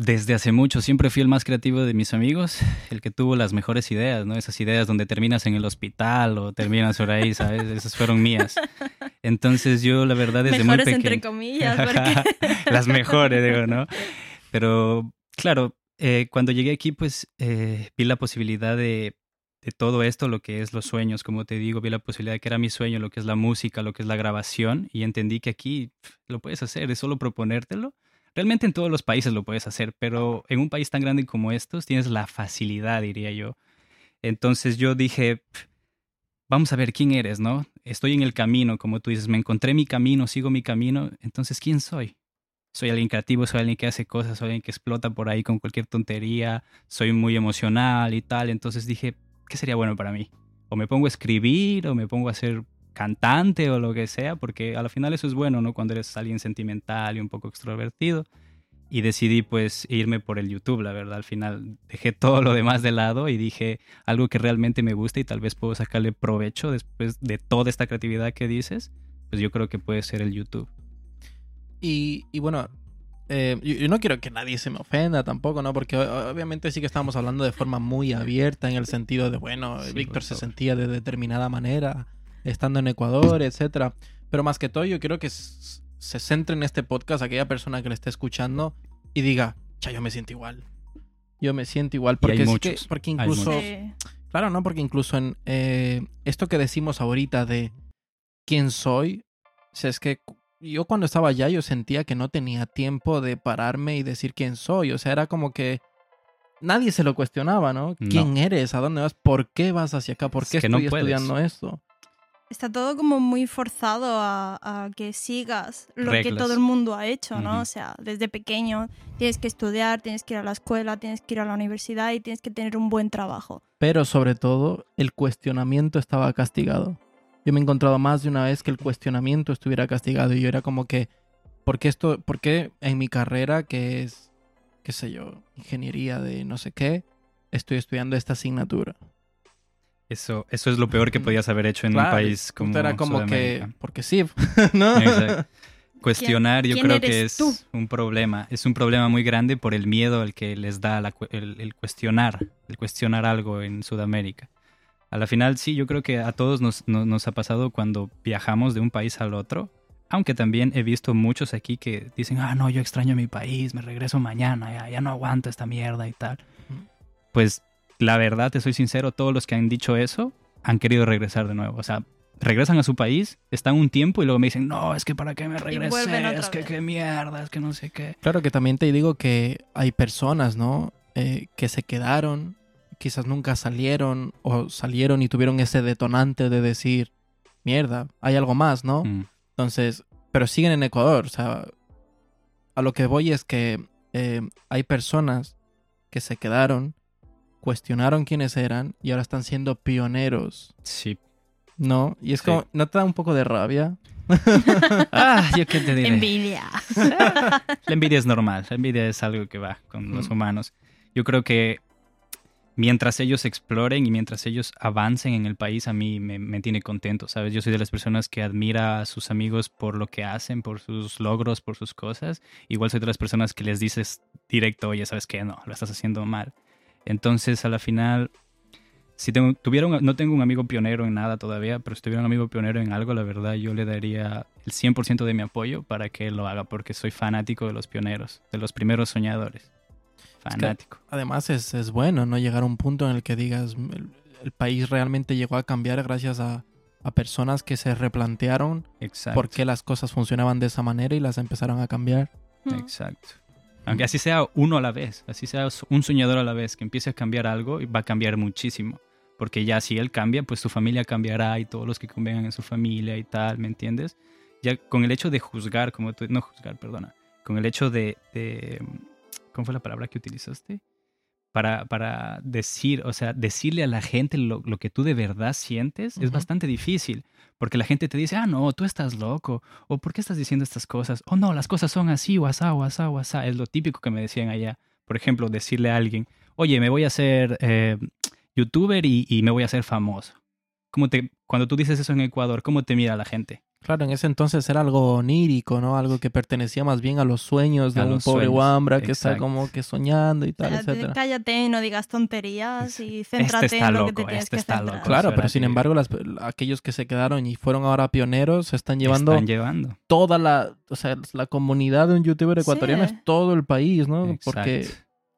desde hace mucho. Siempre fui el más creativo de mis amigos, el que tuvo las mejores ideas, ¿no? Esas ideas donde terminas en el hospital o terminas por ahí, ¿sabes? Esas fueron mías. Entonces yo, la verdad, desde Mejores muy entre pequeño... comillas, porque las mejores, digo, ¿no? Pero, claro, eh, cuando llegué aquí, pues eh, vi la posibilidad de de todo esto, lo que es los sueños, como te digo, vi la posibilidad de que era mi sueño, lo que es la música, lo que es la grabación, y entendí que aquí lo puedes hacer, es solo proponértelo. Realmente en todos los países lo puedes hacer, pero en un país tan grande como estos tienes la facilidad, diría yo. Entonces yo dije, vamos a ver quién eres, ¿no? Estoy en el camino, como tú dices, me encontré mi camino, sigo mi camino, entonces ¿quién soy? soy alguien creativo, soy alguien que hace cosas, soy alguien que explota por ahí con cualquier tontería, soy muy emocional y tal. Entonces dije, ¿qué sería bueno para mí? O me pongo a escribir, o me pongo a ser cantante o lo que sea, porque al final eso es bueno, ¿no? Cuando eres alguien sentimental y un poco extrovertido. Y decidí pues irme por el YouTube, la verdad. Al final dejé todo lo demás de lado y dije algo que realmente me gusta y tal vez puedo sacarle provecho después de toda esta creatividad que dices, pues yo creo que puede ser el YouTube. Y, y bueno, eh, yo, no quiero que nadie se me ofenda tampoco, ¿no? Porque obviamente sí que estamos hablando de forma muy abierta en el sentido de, bueno, Víctor se sentía de determinada manera estando en Ecuador, etcétera. Pero más que todo, yo quiero que se centre en este podcast aquella persona que le esté escuchando y diga, ya yo me siento igual. Yo me siento igual. Porque, es que, porque incluso... Claro, ¿no? Porque incluso en eh, esto que decimos ahorita de quién soy, o es que yo cuando estaba allá yo sentía que no tenía tiempo de pararme y decir quién soy. O sea, era como que nadie se lo cuestionaba, ¿no? ¿Quién eres? ¿A dónde vas? ¿Por qué vas hacia acá? ¿Por qué estoy estudiando esto? Está todo como muy forzado a, que sigas lo que todo el mundo ha hecho, ¿no? O sea, desde pequeño tienes que estudiar, tienes que ir a la escuela, tienes que ir a la universidad y tienes que tener un buen trabajo. Pero sobre todo, el cuestionamiento estaba castigado. Yo me he encontrado más de una vez que el cuestionamiento estuviera castigado y yo era como que, ¿por qué esto, por qué en mi carrera, que es, qué sé yo, ingeniería de no sé qué, estoy estudiando esta asignatura? Eso, eso es lo peor que podías haber hecho en un país como era como que, porque sí, ¿no? Cuestionar yo creo que es un problema, es un problema muy grande por el miedo al que les da el cuestionar, el cuestionar algo en Sudamérica a la final sí, yo creo que a todos nos, ha pasado cuando viajamos de un país al otro. Aunque también he visto muchos aquí que dicen, ah, no, yo extraño mi país, me regreso mañana, ya, ya no aguanto esta mierda y tal. Pues la verdad, te soy sincero, todos los que han dicho eso han querido regresar de nuevo. O sea, regresan a su país, están un tiempo y luego me dicen, no, es que para qué me regresé, es que qué mierda, es que no sé qué. Claro que también te digo que hay personas, ¿no? Eh, que se quedaron quizás nunca salieron o salieron y tuvieron ese detonante de decir, mierda, hay algo más, ¿no? Mm. Entonces, pero siguen en Ecuador, o sea, a lo que voy es que eh, hay personas que se quedaron, cuestionaron quiénes eran y ahora están siendo pioneros. Sí. ¿No? Y es como, ¿no te da un poco de rabia? ah, yo qué te diré. Envidia. la envidia es normal, la envidia es algo que va con los humanos. Yo creo que mientras ellos exploren y mientras ellos avancen en el país, a mí me, tiene contento, ¿sabes? Yo soy de las personas que admira a sus amigos por lo que hacen, por sus logros, por sus cosas. Igual soy de las personas que les dices directo, oye, ¿sabes qué? No, lo estás haciendo mal. Entonces, a la final, si tengo, no tengo un amigo pionero en nada todavía, pero si tuviera un amigo pionero en algo, la verdad, yo le daría el 100% de mi apoyo para que él lo haga, porque soy fanático de los pioneros, de los primeros soñadores. Fanático. además es, es, bueno, ¿no? Llegar a un punto en el que digas, el, país realmente llegó a cambiar gracias a, a personas que se replantearon por qué las cosas funcionaban de esa manera y las empezaron a cambiar. Exacto. Aunque así sea uno a la vez, así sea un soñador a la vez, que empiece a cambiar algo y va a cambiar muchísimo. Porque ya si él cambia, pues su familia cambiará y todos los que convengan en su familia y tal, ¿me entiendes? Ya con el hecho de juzgar, como tú, no juzgar, perdona, con el hecho de, de ¿Cómo fue la palabra que utilizaste? Para, para decir, o sea, decirle a la gente lo, lo que tú de verdad sientes es bastante difícil, porque la gente te dice, ah, no, tú estás loco, o ¿por qué estás diciendo estas cosas? O no, las cosas son así, o asá, o asá, o asá. Es lo típico que me decían allá. Por ejemplo, decirle a alguien, oye, me voy a hacer eh, youtuber y, y, me voy a hacer famoso. ¿Cómo te, cuando tú dices eso en Ecuador, ¿cómo te mira la gente? Claro, en ese entonces era algo onírico, ¿no? Algo que pertenecía más bien a los sueños de un pobre Wambra que está como que soñando y tal, etcétera. Cállate, no digas tonterías y este céntrate en lo que te tienes este que centrar. Claro, pero sin embargo, aquellos que se quedaron y fueron ahora pioneros se están llevando, están llevando. toda la, o sea, la comunidad de un youtuber ecuatoriano es todo el país, ¿no? Porque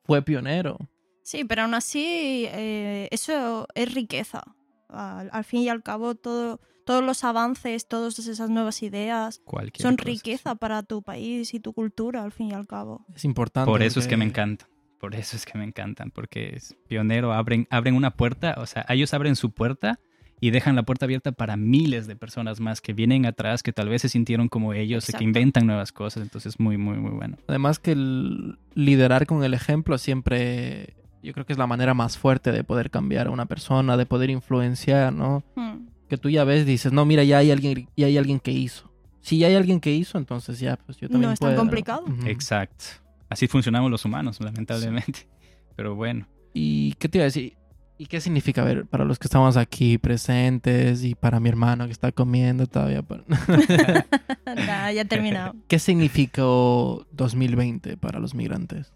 fue pionero. Sí, pero aún así eh, eso es riqueza. Al, al fin y al cabo, todo, todos los avances, todas esas nuevas ideas Cualquier son cosa, riqueza para tu país y tu cultura, al fin y al cabo. Es importante. Por eso es que me encantan. Por eso es que me encantan. Porque es pionero, abren, abren una puerta, o sea, ellos abren su puerta y dejan la puerta abierta para miles de personas más que vienen atrás, que tal vez se sintieron como ellos, y que Exacto. inventan nuevas cosas. Entonces, muy, muy, muy bueno. Además que el liderar con el ejemplo siempre, yo creo que es la manera más fuerte de poder cambiar a una persona, de poder influenciar, ¿no? Hmm. Que tú ya ves, dices, no, mira, ya hay alguien, ya hay alguien que hizo. Si ya hay alguien que hizo, entonces ya, pues yo No también es tan puedo, complicado. Ujú. Exacto. Así funcionamos los humanos, lamentablemente. Pero bueno. ¿Y qué te iba a decir? ¿Y qué significa, a ver, para los que estamos aquí presentes y para mi hermano que está comiendo todavía? Nah, ya terminado. ¿Qué significó 2020 para los migrantes?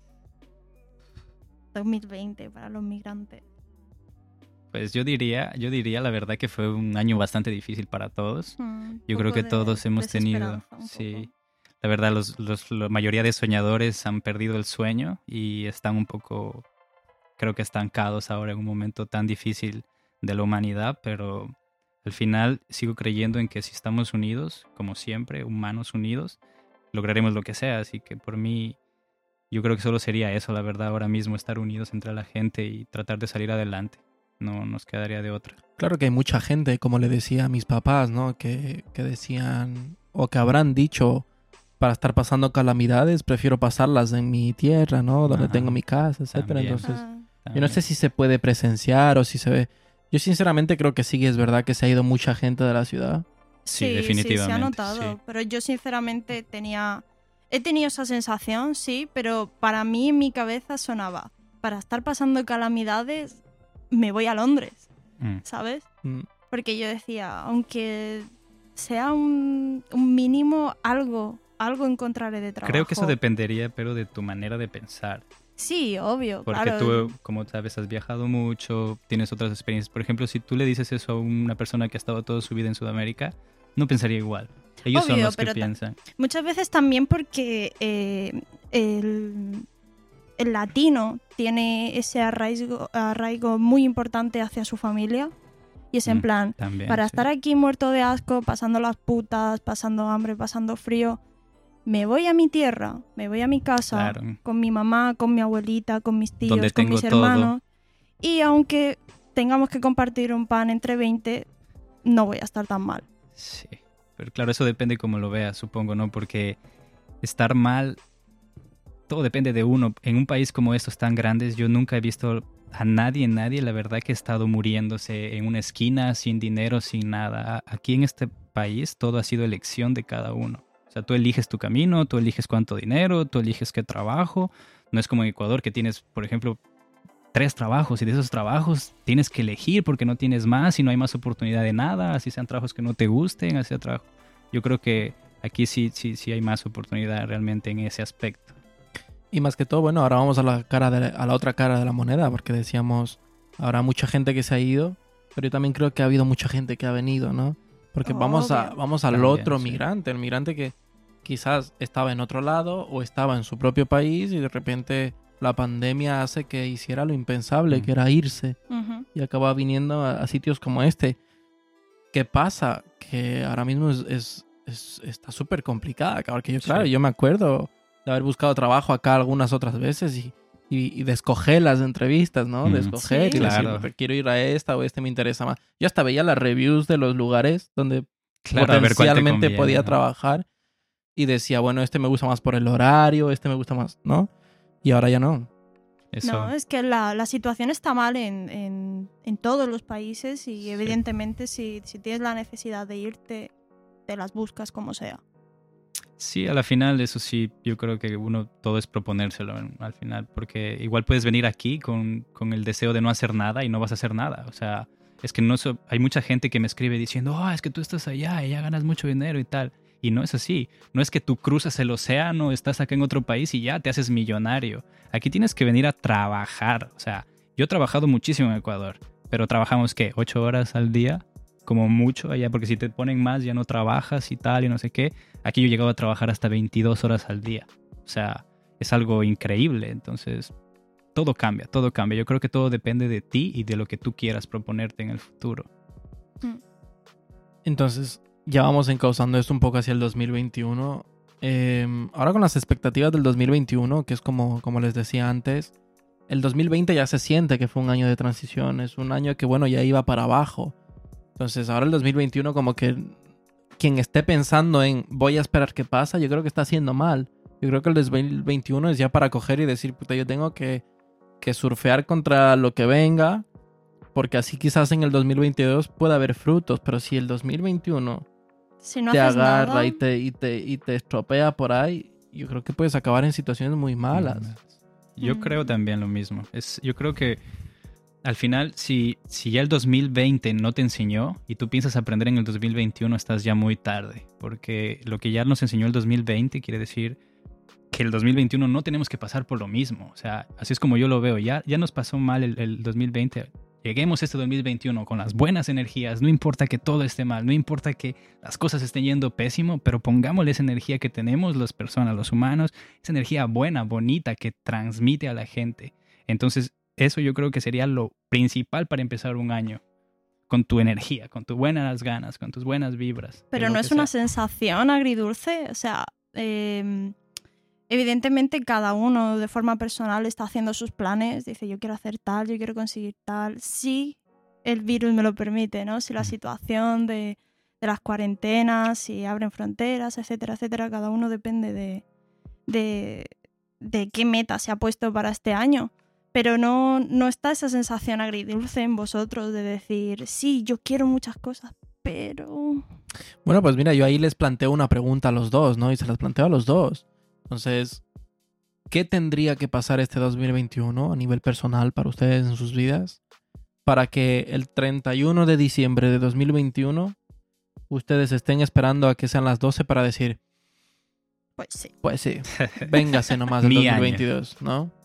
2020 para los migrantes. Pues yo diría, yo diría la verdad que fue un año bastante difícil para todos. Hmm, Yo creo que de todos hemos tenido, sí, la verdad los, los- la mayoría de soñadores han perdido el sueño y están un poco, creo que estancados ahora en un momento tan difícil de la humanidad, pero al final sigo creyendo en que si estamos unidos, como siempre, humanos unidos, lograremos lo que sea. Así que por mí, yo creo que solo sería eso, la verdad, ahora mismo, estar unidos entre la gente y tratar de salir adelante. No nos quedaría de otra. Claro que hay mucha gente, como le decía a mis papás, ¿no? Que, que decían, o que habrán dicho, para estar pasando calamidades, prefiero pasarlas en mi tierra, ¿no? Donde Ajá, tengo mi casa, etcétera. también. Entonces, yo no sé si se puede presenciar o si se ve. Yo sinceramente creo que sí es verdad que se ha ido mucha gente de la ciudad. Sí, Sí, se ha definitivamente, notado. sí. Pero yo sinceramente tenía... He tenido esa sensación, sí, pero para mí en mi cabeza sonaba, para estar pasando calamidades, me voy a Londres, Mm. ¿sabes? Mm, Porque yo decía, aunque sea un, un mínimo, algo, algo encontraré de trabajo. Creo que eso dependería, pero de tu manera de pensar. Sí, obvio, Porque claro. tú, como sabes, has viajado mucho, tienes otras experiencias. Por ejemplo, si tú le dices eso a una persona que ha estado toda su vida en Sudamérica, no pensaría igual. Ellos son Obvio, los que pero ta- piensan. Muchas veces también porque eh, el, el latino tiene ese arraigo, arraigo muy importante hacia su familia. Y es en Mm, plan, También. para sí. estar aquí muerto de asco, pasando las putas, pasando hambre, pasando frío, me voy a mi tierra, me voy a mi casa, Claro. con mi mamá, con mi abuelita, con mis tíos, Donde con mis todo. hermanos. Y aunque tengamos que compartir un pan entre 20, no voy a estar tan mal. Sí. Pero claro, eso depende cómo lo veas, supongo, ¿no? Porque estar mal, todo depende de uno. En un país como estos tan grandes, yo nunca he visto a nadie, nadie, la verdad, que ha estado muriéndose en una esquina, sin dinero, sin nada. Aquí en este país todo ha sido elección de cada uno. O sea, tú eliges tu camino, tú eliges cuánto dinero, tú eliges qué trabajo. No es como en Ecuador que tienes, por ejemplo, tres trabajos y de esos trabajos tienes que elegir porque no tienes más y no hay más oportunidad de nada, así sean trabajos que no te gusten, así sea trabajo. Yo creo que aquí sí, sí, sí hay más oportunidad realmente en ese aspecto. Y más que todo, bueno, ahora vamos a la cara de la- a la otra cara de la moneda, porque decíamos, habrá mucha gente que se ha ido, pero yo también creo que ha habido mucha gente que ha venido, ¿no? Porque vamos a, vamos al También, otro sí. migrante, el migrante que quizás estaba en otro lado o estaba en su propio país y de repente la pandemia hace que hiciera lo impensable, Mm. que era irse Ujú. y acaba viniendo a, a sitios como este. ¿Qué pasa? Que ahora mismo es, es- es- está súper complicada. Porque yo, claro, Sí. yo me acuerdo de haber buscado trabajo acá algunas otras veces y, y, y de escoger las entrevistas, ¿no? Mm. De escoger Sí. y decir, Claro. "Pues, quiero ir a esta o este me interesa más. Yo hasta veía las reviews de los lugares donde Claro, potencialmente conviene, podía ¿no? trabajar y decía, bueno, este me gusta más por el horario, este me gusta más, ¿no? Y ahora ya no. Eso, No, es que la, la situación está mal en, en- en todos los países y evidentemente si, si tienes la necesidad de irte, te las buscas como sea. Sí, a la final, eso sí, yo creo que uno todo es proponérselo al final, porque igual puedes venir aquí con, con el deseo de no hacer nada y no vas a hacer nada. O sea, es que no so- hay mucha gente que me escribe diciendo, ah, es que tú estás allá y ya ganas mucho dinero y tal. Y no es así. No es que tú cruzas el océano, estás acá en otro país y ya te haces millonario. Aquí tienes que venir a trabajar. O sea, yo he trabajado muchísimo en Ecuador, pero trabajamos, ¿qué? ¿Ocho horas al día? Como mucho allá, porque si te ponen más ya no trabajas y tal y no sé qué. Aquí yo llegaba a trabajar hasta 22 horas al día. O sea, es algo increíble. Entonces, todo cambia, todo cambia. Yo creo que todo depende de ti y de lo que tú quieras proponerte en el futuro. Entonces, ya vamos encauzando esto un poco hacia el 2021. Em, ahora con las expectativas del 2021, que es como, como les decía antes, el 2020 ya se siente que fue un año de transición, es un año que, bueno, ya iba para abajo. Entonces, ahora el 2021 como que quien esté pensando en voy a esperar qué pasa, yo creo que está haciendo mal. Yo creo que el 2021 es ya para coger y decir, puta, yo tengo que, que surfear contra lo que venga, porque así quizás en el 2022 pueda haber frutos, pero si el 2021 Si no te agarra nada, y te, y, te, y te estropea por ahí, yo creo que puedes acabar en situaciones muy malas. Yo Mm. creo también lo mismo. Es, yo creo que al final, si, si ya el 2020 no te enseñó y tú piensas aprender en el 2021, estás ya muy tarde. Porque lo que ya nos enseñó el 2020 quiere decir que el 2021 no tenemos que pasar por lo mismo. O sea, así es como yo lo veo. Ya, ya nos pasó mal el, el 2020. Lleguemos este 2021 con las buenas energías. No importa que todo esté mal, no importa que las cosas estén yendo pésimo, pero pongámosle esa energía que tenemos las personas, los humanos, esa energía buena, bonita que transmite a la gente. Entonces, eso yo creo que sería lo principal para empezar un año. Con tu energía, con tus buenas ganas, con tus buenas vibras. Pero no es una sensación agridulce. O sea, eh, evidentemente cada uno de forma personal está haciendo sus planes. Dice, yo quiero hacer tal, yo quiero conseguir tal. Si el virus me lo permite, ¿no? Si la situación de, de las cuarentenas, si abren fronteras, etcétera, etcétera. Cada uno depende de, de, de qué meta se ha puesto para este año. Pero no, no está esa sensación agridulce en vosotros de decir, sí, yo quiero muchas cosas, pero... Bueno, pues mira, yo ahí les planteo una pregunta a los dos, ¿no? Y se las planteo a los dos. Entonces, ¿qué tendría que pasar este 2021 a nivel personal para ustedes en sus vidas para que el 31 de diciembre de 2021 ustedes estén esperando a que sean las 12 para decir, Pues sí. pues sí, véngase nomás el Mi año. 2022, ¿no?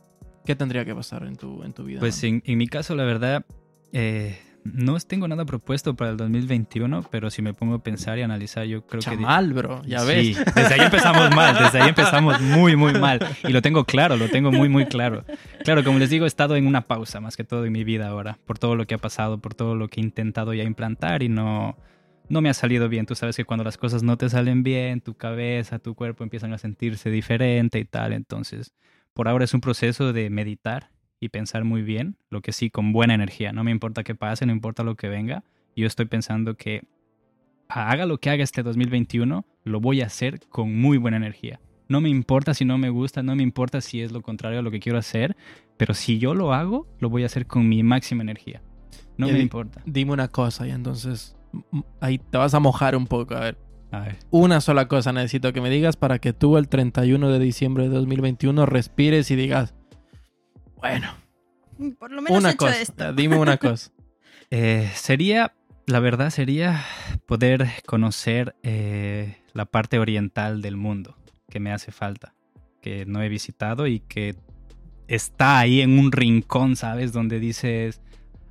¿Qué tendría que pasar en tu, en tu vida? Pues en, en mi caso, la verdad, eh, no tengo nada propuesto para el 2021, pero si me pongo a pensar y analizar, yo creo que... Chamal, bro, ya Sí, ves. desde ahí empezamos mal, desde ahí empezamos muy, muy mal. Y lo tengo claro, lo tengo muy, muy claro. Claro, como les digo, he estado en una pausa más que todo en mi vida ahora, por todo lo que ha pasado, por todo lo que he intentado ya implantar y no, no me ha salido bien. Tú sabes que cuando las cosas no te salen bien, tu cabeza, tu cuerpo empiezan a sentirse diferente y tal. Entonces, por ahora es un proceso de meditar y pensar muy bien, lo que sí, con buena energía. No me importa qué pase, no importa lo que venga. Yo estoy pensando que haga lo que haga este 2021, lo voy a hacer con muy buena energía. No me importa si no me gusta, no me importa si es lo contrario a lo que quiero hacer, pero si yo lo hago, lo voy a hacer con mi máxima energía. No me di- importa. Dime una cosa y entonces ahí te vas a mojar un poco. A ver. Una sola cosa necesito que me digas para que tú el 31 de diciembre de 2021 respires y digas, bueno, Por lo menos he una hecho cosa, esto. dime una cosa. Eh, sería, la verdad sería poder conocer eh, la parte oriental del mundo que me hace falta, que no he visitado y que está ahí en un rincón, ¿sabes? Donde dices,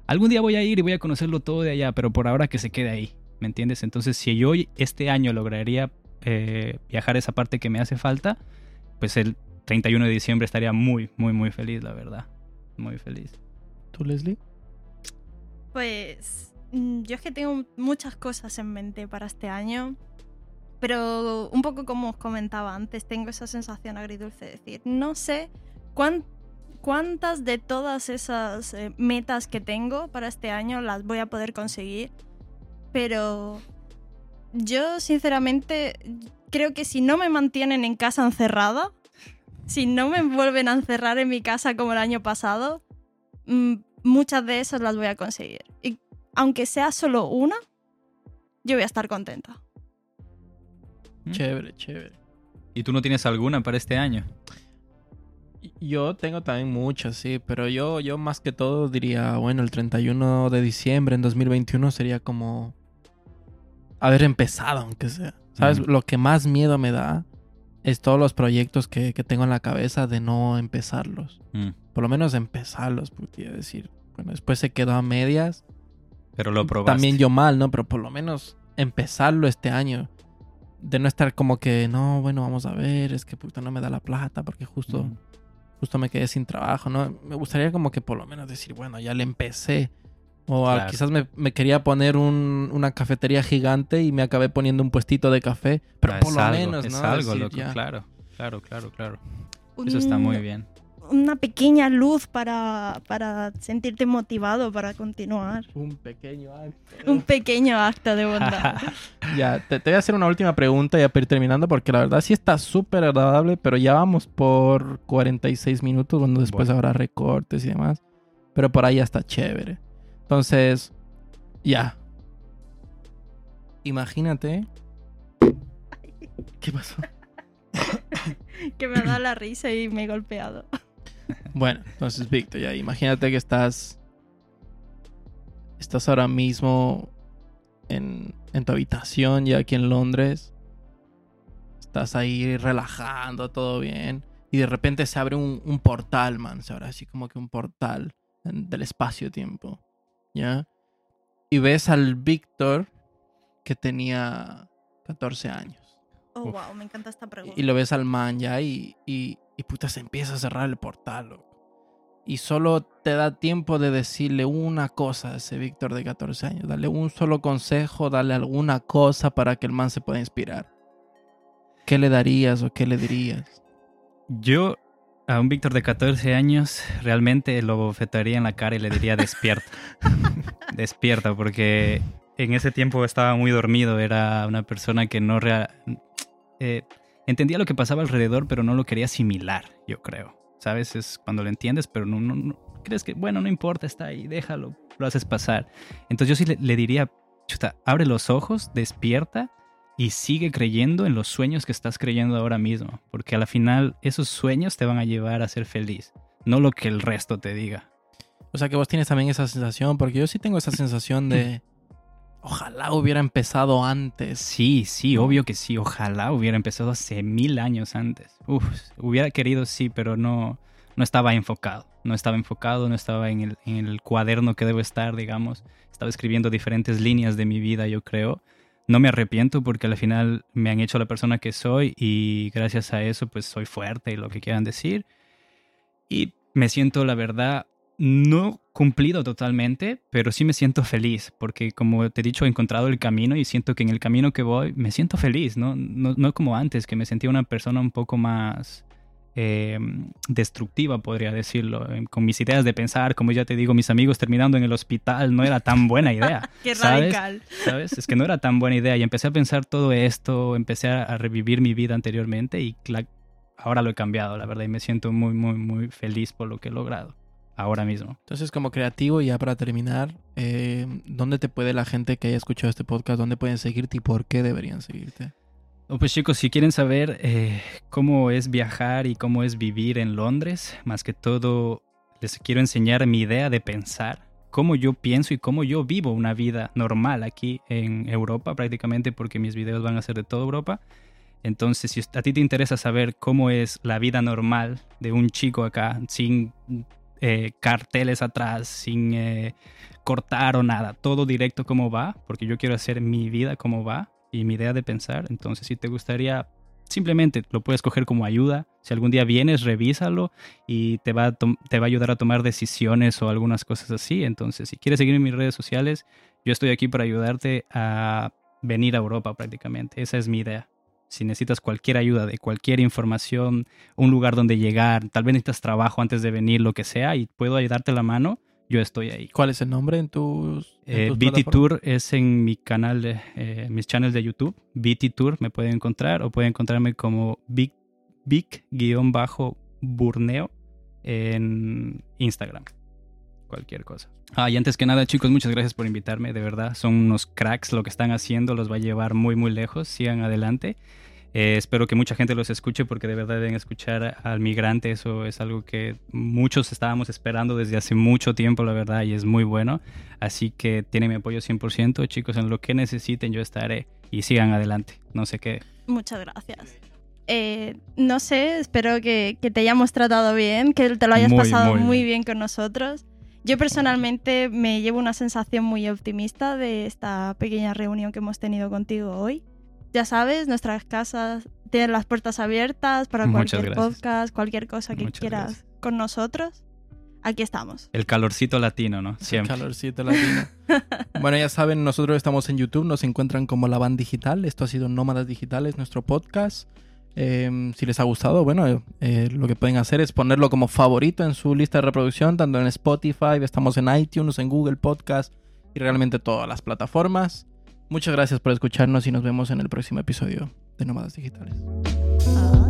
algún día voy a ir y voy a conocerlo todo de allá, pero por ahora que se quede ahí, ¿me entiendes? Entonces, si yo este año lograría eh, viajar a esa parte que me hace falta, pues el 31 de diciembre estaría muy, muy, muy feliz, la verdad. Muy feliz. ¿Tú, Leslie? Pues mm, yo es que tengo muchas cosas en mente para este año, pero un poco como os comentaba antes, tengo esa sensación agridulce de decir, no sé cuán- cuántas de todas esas eh, metas que tengo para este año las voy a poder conseguir, pero yo sinceramente creo que si no me mantienen en casa encerrada, si no me vuelven a encerrar en mi casa como el año pasado, mm, muchas de esas las voy a conseguir. Y aunque sea solo una, yo voy a estar contenta. ¿Mm? Chévere, chévere. ¿Y tú no tienes alguna para este año? Yo tengo también muchas, sí, pero yo, yo más que todo diría, bueno, el 31 de diciembre en 2021 sería como haber empezado, aunque sea. ¿Sabes? Lo que más miedo me da es todos los proyectos que, que tengo en la cabeza de no empezarlos. Mm. Por lo menos empezarlos, podría decir. Bueno, después se quedó a medias. Pero lo probaste. También yo mal, ¿no? Pero por lo menos empezarlo este año. De no estar como que, no, bueno, vamos a ver, es que puta no me da la plata porque justo justo me quedé sin trabajo, ¿no? Me gustaría como que por lo menos decir, bueno, ya le empecé. O a- Claro. quizás me, me quería poner un- una cafetería gigante y me acabé poniendo un puestito de café. Pero Ah, por lo algo, menos, es ¿no? algo, Decir, loco, ya. claro, claro, claro, claro. Eso está muy bien. Una pequeña luz para, para sentirte motivado para continuar. Un pequeño acto. Un pequeño acto de bondad. Ya, te, te voy a hacer una última pregunta ya para ir terminando, porque la verdad sí está súper agradable, pero ya vamos por 46 minutos, cuando después Bueno. habrá recortes y demás. Pero por ahí ya está chévere. Entonces, ya. Imagínate. ¿Qué pasó? que me da la risa y me he golpeado. Bueno, entonces, Víctor, ya imagínate que estás. Estás ahora mismo en, en tu habitación, ya aquí en Londres. Estás ahí relajando, todo bien. Y de repente se abre un, un portal, man. Se abre así como que un portal en- del espacio-tiempo. ¿Ya? Y ves al Víctor que tenía 14 años. Oh, Uf. wow, me encanta esta pregunta. Y lo ves al man ya y, y, y puta se empieza a cerrar el portal. loco. Y solo te da tiempo de decirle una cosa a ese Víctor de 14 años. Darle un solo consejo, darle alguna cosa para que el man se pueda inspirar. ¿Qué le darías o qué le dirías? Yo a un Víctor de 14 años realmente lo bofetaría en la cara y le diría despierta. despierta, porque en ese tiempo estaba muy dormido, era una persona que no rea- eh, entendía lo que pasaba alrededor, pero no lo quería asimilar, yo creo. ¿Sabes? Es cuando lo entiendes, pero no, no, no- crees que, bueno, no importa, está ahí, déjalo, lo haces pasar. Entonces yo sí le, le diría, chuta, abre los ojos, despierta y sigue creyendo en los sueños que estás creyendo ahora mismo, porque a la final esos sueños te van a llevar a ser feliz, no lo que el resto te diga. O sea que vos tienes también esa sensación, porque yo sí tengo esa sensación de... Ojalá hubiera empezado antes. Sí, sí, obvio que sí, ojalá hubiera empezado hace mil años antes. Uf, hubiera querido sí, pero no, no estaba enfocado, no estaba enfocado, no estaba en el, en el cuaderno que debo estar, digamos. Estaba escribiendo diferentes líneas de mi vida, yo creo. No me arrepiento porque al final me han hecho la persona que soy y gracias a eso pues soy fuerte y lo que quieran decir. Y me siento, la verdad, no cumplido totalmente, pero sí me siento feliz porque como te he dicho, he encontrado el camino y siento que en el camino que voy me siento feliz, ¿no? No, no como antes, que me sentía una persona un poco más eh, destructiva, podría decirlo, con mis ideas de pensar, como ya te digo, mis amigos terminando en el hospital, no era tan buena idea. Qué ¿sabes? radical. ¿sabes? Es que no era tan buena idea y empecé a pensar todo esto, empecé a, revivir mi vida anteriormente y ahora lo he cambiado, la verdad, y me siento muy, muy, muy feliz por lo que he logrado ahora mismo. Entonces, como creativo, y ya para terminar, eh, ¿dónde te puede la gente que haya escuchado este podcast, dónde pueden seguirte y por qué deberían seguirte? Pues chicos, si quieren saber eh, cómo es viajar y cómo es vivir en Londres, más que todo les quiero enseñar mi idea de pensar, cómo yo pienso y cómo yo vivo una vida normal aquí en Europa prácticamente, porque mis videos van a ser de toda Europa. Entonces, si a ti te interesa saber cómo es la vida normal de un chico acá, sin eh, carteles atrás, sin eh, cortar o nada, todo directo como va, porque yo quiero hacer mi vida como va y mi idea de pensar. Entonces, si te gustaría, simplemente lo puedes coger como ayuda. Si algún día vienes, revísalo y te va a, te va a ayudar a tomar decisiones o algunas cosas así. Entonces, si quieres seguir en mis redes sociales, yo estoy aquí para ayudarte a venir a Europa prácticamente. Esa es mi idea. Si necesitas cualquier ayuda de cualquier información, un lugar donde llegar, tal vez necesitas trabajo antes de venir, lo que sea, y puedo ayudarte la mano, yo estoy ahí. ¿Cuál es el nombre en tus, en Eh, tus BT plataformas? Tour es en mi canal, de, eh, mis channels de YouTube. BT Tour me pueden encontrar o pueden encontrarme como Big, Big-Burneo en Instagram. Cualquier cosa. Ah, y antes que nada, chicos, muchas gracias por invitarme. De verdad, son unos cracks lo que están haciendo. Los va a llevar muy, muy lejos. Sigan adelante. Eh, espero que mucha gente los escuche porque de verdad deben escuchar al migrante. Eso es algo que muchos estábamos esperando desde hace mucho tiempo, la verdad, y es muy bueno. Así que tienen mi apoyo 100%. Chicos, en lo que necesiten yo estaré y sigan adelante. No sé qué. Muchas gracias. Eh, no sé, espero que, que te hayamos tratado bien, que te lo hayas Muy, pasado muy muy, bien. bien. con nosotros. Yo personalmente me llevo una sensación muy optimista de esta pequeña reunión que hemos tenido contigo hoy. Ya sabes, nuestras casas tienen las puertas abiertas para Muchas cualquier gracias. podcast, cualquier cosa que Muchas quieras gracias. con nosotros, aquí estamos. El calorcito latino, ¿no? Siempre. El calorcito latino. bueno, ya saben, nosotros estamos en YouTube, nos encuentran como La Van Digital. Esto ha sido Nómadas Digitales, nuestro podcast. Eh, si les ha gustado, bueno, eh, lo que pueden hacer es ponerlo como favorito en su lista de reproducción, tanto en Spotify, estamos en iTunes, en Google Podcast y realmente todas las plataformas. Muchas gracias por escucharnos y nos vemos en el próximo episodio de Nómadas Digitales. Ah.